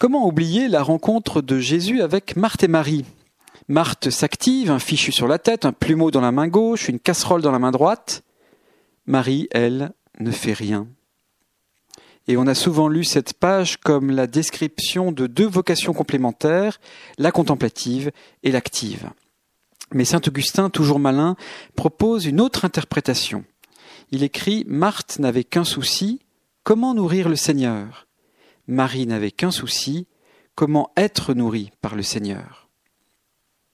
Comment oublier la rencontre de Jésus avec Marthe et Marie? Marthe s'active, un fichu sur la tête, un plumeau dans la main gauche, une casserole dans la main droite. Marie, elle, ne fait rien. Et on a souvent lu cette page comme la description de deux vocations complémentaires, la contemplative et l'active. Mais saint Augustin, toujours malin, propose une autre interprétation. Il écrit Marthe n'avait qu'un souci, comment nourrir le Seigneur? Marie n'avait qu'un souci, comment être nourrie par le Seigneur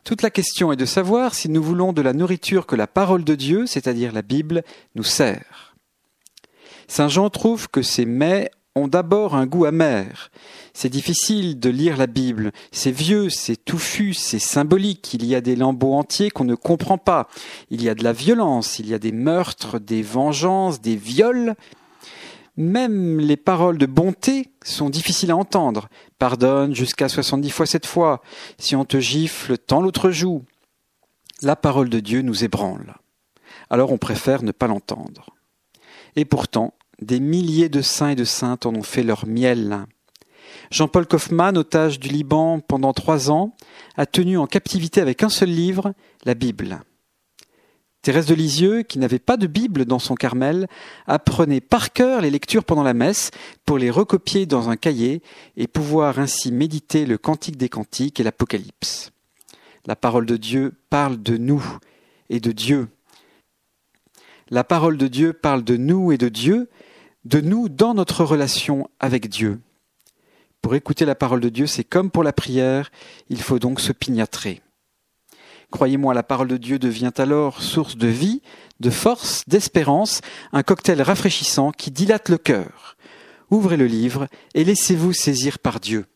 Toute la question est de savoir si nous voulons de la nourriture que la parole de Dieu, c'est-à-dire la Bible, nous sert. Saint Jean trouve que ces mets ont d'abord un goût amer. C'est difficile de lire la Bible. C'est vieux, c'est touffu, c'est symbolique. Il y a des lambeaux entiers qu'on ne comprend pas. Il y a de la violence, il y a des meurtres, des vengeances, des viols. Même les paroles de bonté sont difficiles à entendre. Pardonne jusqu'à 70 fois cette fois. Si on te gifle, tant l'autre joue. La parole de Dieu nous ébranle. Alors on préfère ne pas l'entendre. Et pourtant, des milliers de saints et de saintes en ont fait leur miel. Jean-Paul Kaufmann, otage du Liban pendant trois ans, a tenu en captivité avec un seul livre, la Bible. Thérèse de Lisieux, qui n'avait pas de Bible dans son Carmel, apprenait par cœur les lectures pendant la messe pour les recopier dans un cahier et pouvoir ainsi méditer le Cantique des Cantiques et l'Apocalypse. La parole de Dieu parle de nous et de Dieu. La parole de Dieu parle de nous et de Dieu, de nous dans notre relation avec Dieu. Pour écouter la parole de Dieu, c'est comme pour la prière, il faut donc se pignatrer. Croyez-moi, la parole de Dieu devient alors source de vie, de force, d'espérance, un cocktail rafraîchissant qui dilate le cœur. Ouvrez le livre et laissez-vous saisir par Dieu.